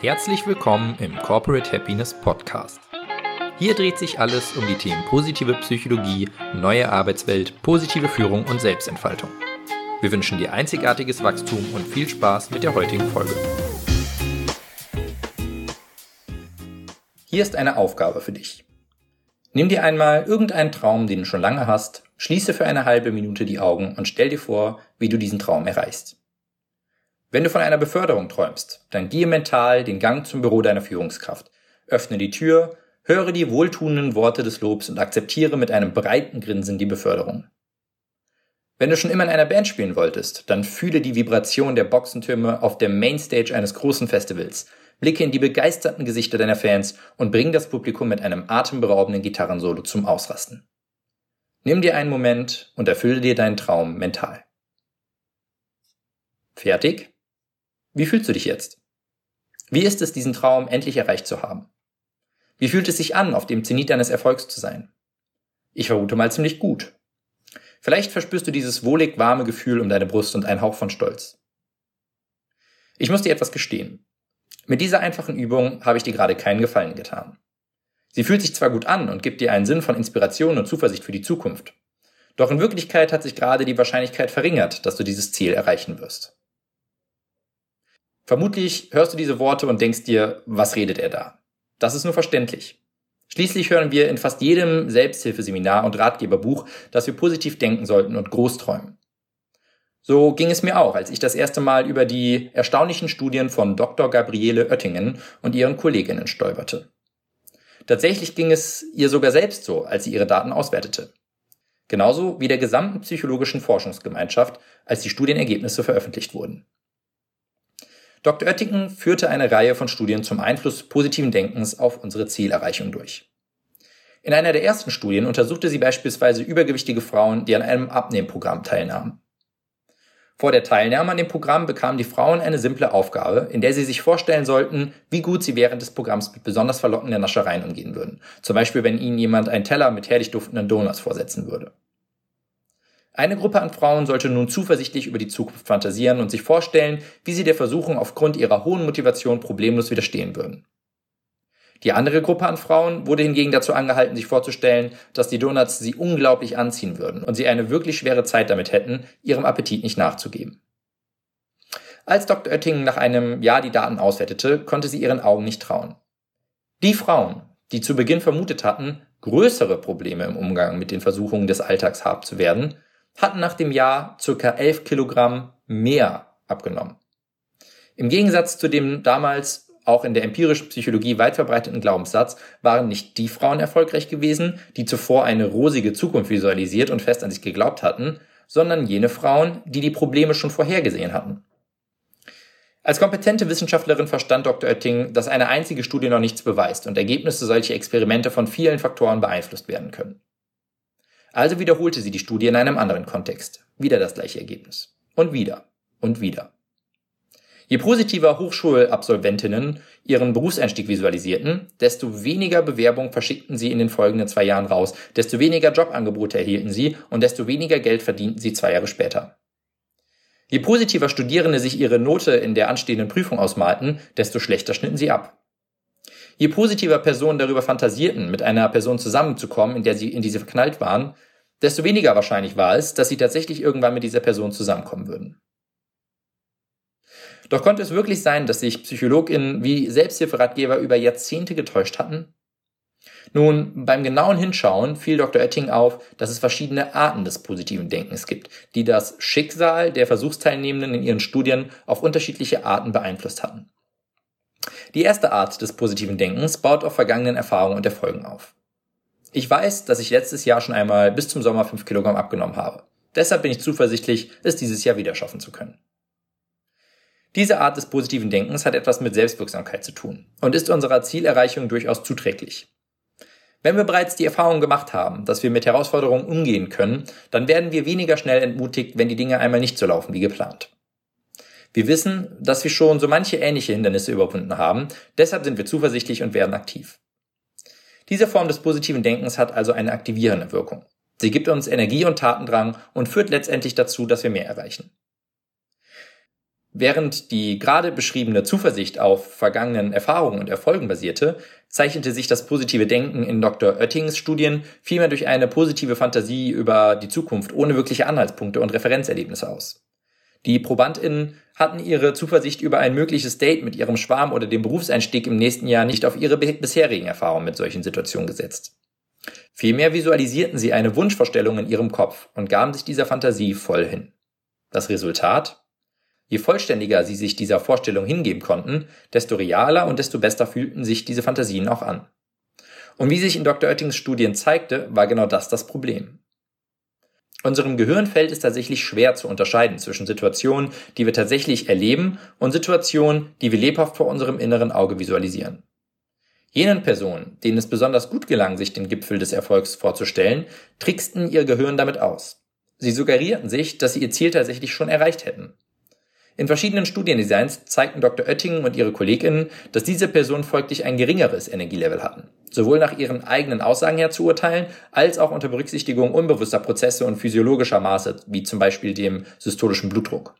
Herzlich willkommen im Corporate Happiness Podcast. Hier dreht sich alles um die Themen positive Psychologie, neue Arbeitswelt, positive Führung und Selbstentfaltung. Wir wünschen dir einzigartiges Wachstum und viel Spaß mit der heutigen Folge. Hier ist eine Aufgabe für dich. Nimm dir einmal irgendeinen Traum, den du schon lange hast, schließe für eine halbe Minute die Augen und stell dir vor, wie du diesen Traum erreichst. Wenn du von einer Beförderung träumst, dann gehe mental den Gang zum Büro deiner Führungskraft, öffne die Tür, höre die wohltuenden Worte des Lobs und akzeptiere mit einem breiten Grinsen die Beförderung. Wenn du schon immer in einer Band spielen wolltest, dann fühle die Vibration der Boxentürme auf der Mainstage eines großen Festivals, blicke in die begeisterten Gesichter deiner Fans und bring das Publikum mit einem atemberaubenden Gitarrensolo zum Ausrasten. Nimm dir einen Moment und erfülle dir deinen Traum mental. Fertig? Wie fühlst du dich jetzt? Wie ist es, diesen Traum endlich erreicht zu haben? Wie fühlt es sich an, auf dem Zenit deines Erfolgs zu sein? Ich vermute mal ziemlich gut. Vielleicht verspürst du dieses wohlig warme Gefühl um deine Brust und einen Hauch von Stolz. Ich muss dir etwas gestehen. Mit dieser einfachen Übung habe ich dir gerade keinen Gefallen getan. Sie fühlt sich zwar gut an und gibt dir einen Sinn von Inspiration und Zuversicht für die Zukunft. Doch in Wirklichkeit hat sich gerade die Wahrscheinlichkeit verringert, dass du dieses Ziel erreichen wirst. Vermutlich hörst du diese Worte und denkst dir, was redet er da? Das ist nur verständlich. Schließlich hören wir in fast jedem Selbsthilfeseminar und Ratgeberbuch, dass wir positiv denken sollten und groß träumen. So ging es mir auch, als ich das erste Mal über die erstaunlichen Studien von Dr. Gabriele Oettingen und ihren Kolleginnen stolperte. Tatsächlich ging es ihr sogar selbst so, als sie ihre Daten auswertete. Genauso wie der gesamten psychologischen Forschungsgemeinschaft, als die Studienergebnisse veröffentlicht wurden. Dr. Oettingen führte eine Reihe von Studien zum Einfluss positiven Denkens auf unsere Zielerreichung durch. In einer der ersten Studien untersuchte sie beispielsweise übergewichtige Frauen, die an einem Abnehmprogramm teilnahmen. Vor der Teilnahme an dem Programm bekamen die Frauen eine simple Aufgabe, in der sie sich vorstellen sollten, wie gut sie während des Programms mit besonders verlockenden Naschereien umgehen würden. Zum Beispiel, wenn ihnen jemand einen Teller mit herrlich duftenden Donuts vorsetzen würde. Eine Gruppe an Frauen sollte nun zuversichtlich über die Zukunft fantasieren und sich vorstellen, wie sie der Versuchung aufgrund ihrer hohen Motivation problemlos widerstehen würden. Die andere Gruppe an Frauen wurde hingegen dazu angehalten, sich vorzustellen, dass die Donuts sie unglaublich anziehen würden und sie eine wirklich schwere Zeit damit hätten, ihrem Appetit nicht nachzugeben. Als Dr. Oettingen nach einem Jahr die Daten auswertete, konnte sie ihren Augen nicht trauen. Die Frauen, die zu Beginn vermutet hatten, größere Probleme im Umgang mit den Versuchungen des Alltags haben zu werden, hatten nach dem Jahr circa 11 Kilogramm mehr abgenommen. Im Gegensatz zu dem damals auch in der empirischen Psychologie weit verbreiteten Glaubenssatz waren nicht die Frauen erfolgreich gewesen, die zuvor eine rosige Zukunft visualisiert und fest an sich geglaubt hatten, sondern jene Frauen, die die Probleme schon vorhergesehen hatten. Als kompetente Wissenschaftlerin verstand Dr. Oetting, dass eine einzige Studie noch nichts beweist und Ergebnisse solcher Experimente von vielen Faktoren beeinflusst werden können. Also wiederholte sie die Studie in einem anderen Kontext. Wieder das gleiche Ergebnis. Und wieder. Und wieder. Je positiver Hochschulabsolventinnen ihren Berufseinstieg visualisierten, desto weniger Bewerbung verschickten sie in den folgenden zwei Jahren raus, desto weniger Jobangebote erhielten sie und desto weniger Geld verdienten sie zwei Jahre später. Je positiver Studierende sich ihre Note in der anstehenden Prüfung ausmalten, desto schlechter schnitten sie ab. Je positiver Personen darüber fantasierten, mit einer Person zusammenzukommen, in der sie in diese verknallt waren, desto weniger wahrscheinlich war es, dass sie tatsächlich irgendwann mit dieser Person zusammenkommen würden. Doch konnte es wirklich sein, dass sich PsychologInnen wie Selbsthilferatgeber über Jahrzehnte getäuscht hatten? Nun, beim genauen Hinschauen fiel Dr. Oetting auf, dass es verschiedene Arten des positiven Denkens gibt, die das Schicksal der Versuchsteilnehmenden in ihren Studien auf unterschiedliche Arten beeinflusst hatten. Die erste Art des positiven Denkens baut auf vergangenen Erfahrungen und Erfolgen auf. Ich weiß, dass ich letztes Jahr schon einmal bis zum Sommer 5 Kilogramm abgenommen habe. Deshalb bin ich zuversichtlich, es dieses Jahr wieder schaffen zu können. Diese Art des positiven Denkens hat etwas mit Selbstwirksamkeit zu tun und ist unserer Zielerreichung durchaus zuträglich. Wenn wir bereits die Erfahrung gemacht haben, dass wir mit Herausforderungen umgehen können, dann werden wir weniger schnell entmutigt, wenn die Dinge einmal nicht so laufen wie geplant. Wir wissen, dass wir schon so manche ähnliche Hindernisse überwunden haben, deshalb sind wir zuversichtlich und werden aktiv. Diese Form des positiven Denkens hat also eine aktivierende Wirkung. Sie gibt uns Energie und Tatendrang und führt letztendlich dazu, dass wir mehr erreichen. Während die gerade beschriebene Zuversicht auf vergangenen Erfahrungen und Erfolgen basierte, zeichnete sich das positive Denken in Dr. Oettings Studien vielmehr durch eine positive Fantasie über die Zukunft ohne wirkliche Anhaltspunkte und Referenzerlebnisse aus. Die ProbandInnen hatten ihre Zuversicht über ein mögliches Date mit ihrem Schwarm oder dem Berufseinstieg im nächsten Jahr nicht auf ihre bisherigen Erfahrungen mit solchen Situationen gesetzt. Vielmehr visualisierten sie eine Wunschvorstellung in ihrem Kopf und gaben sich dieser Fantasie voll hin. Das Resultat? Je vollständiger sie sich dieser Vorstellung hingeben konnten, desto realer und desto besser fühlten sich diese Fantasien auch an. Und wie sich in Dr. Oettings Studien zeigte, war genau das das Problem. Unserem Gehirn fällt es tatsächlich schwer zu unterscheiden zwischen Situationen, die wir tatsächlich erleben und Situationen, die wir lebhaft vor unserem inneren Auge visualisieren. Jenen Personen, denen es besonders gut gelang, sich den Gipfel des Erfolgs vorzustellen, tricksten ihr Gehirn damit aus. Sie suggerierten sich, dass sie ihr Ziel tatsächlich schon erreicht hätten. In verschiedenen Studiendesigns zeigten Dr. Oettingen und ihre KollegInnen, dass diese Personen folglich ein geringeres Energielevel hatten. Sowohl nach ihren eigenen Aussagen her zu urteilen, als auch unter Berücksichtigung unbewusster Prozesse und physiologischer Maße, wie zum Beispiel dem systolischen Blutdruck.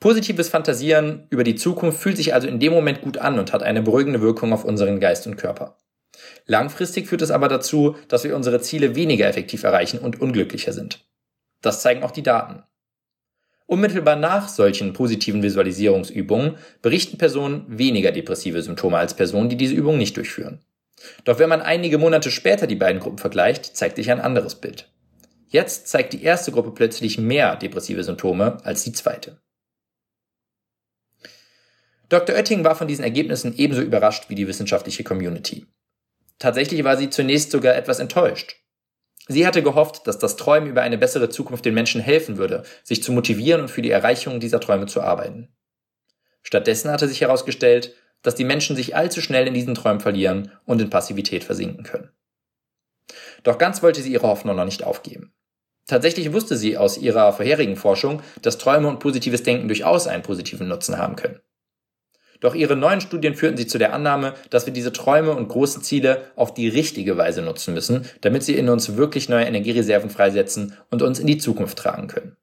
Positives Fantasieren über die Zukunft fühlt sich also in dem Moment gut an und hat eine beruhigende Wirkung auf unseren Geist und Körper. Langfristig führt es aber dazu, dass wir unsere Ziele weniger effektiv erreichen und unglücklicher sind. Das zeigen auch die Daten. Unmittelbar nach solchen positiven Visualisierungsübungen berichten Personen weniger depressive Symptome als Personen, die diese Übung nicht durchführen. Doch wenn man einige Monate später die beiden Gruppen vergleicht, zeigt sich ein anderes Bild. Jetzt zeigt die erste Gruppe plötzlich mehr depressive Symptome als die zweite. Dr. Oetting war von diesen Ergebnissen ebenso überrascht wie die wissenschaftliche Community. Tatsächlich war sie zunächst sogar etwas enttäuscht. Sie hatte gehofft, dass das Träumen über eine bessere Zukunft den Menschen helfen würde, sich zu motivieren und für die Erreichung dieser Träume zu arbeiten. Stattdessen hatte sich herausgestellt, dass die Menschen sich allzu schnell in diesen Träumen verlieren und in Passivität versinken können. Doch ganz wollte sie ihre Hoffnung noch nicht aufgeben. Tatsächlich wusste sie aus ihrer vorherigen Forschung, dass Träume und positives Denken durchaus einen positiven Nutzen haben können. Doch ihre neuen Studien führten sie zu der Annahme, dass wir diese Träume und großen Ziele auf die richtige Weise nutzen müssen, damit sie in uns wirklich neue Energiereserven freisetzen und uns in die Zukunft tragen können.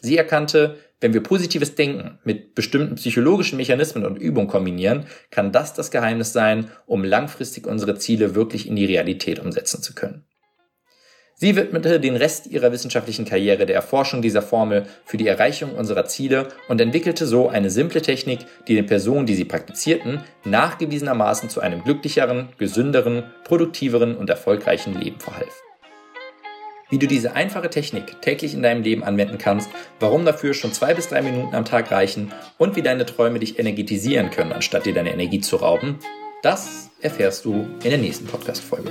Sie erkannte, wenn wir positives Denken mit bestimmten psychologischen Mechanismen und Übungen kombinieren, kann das das Geheimnis sein, um langfristig unsere Ziele wirklich in die Realität umsetzen zu können. Sie widmete den Rest ihrer wissenschaftlichen Karriere der Erforschung dieser Formel für die Erreichung unserer Ziele und entwickelte so eine simple Technik, die den Personen, die sie praktizierten, nachgewiesenermaßen zu einem glücklicheren, gesünderen, produktiveren und erfolgreichen Leben verhalf. Wie du diese einfache Technik täglich in deinem Leben anwenden kannst, warum dafür schon zwei bis drei Minuten am Tag reichen und wie deine Träume dich energetisieren können, anstatt dir deine Energie zu rauben, das erfährst du in der nächsten Podcast-Folge.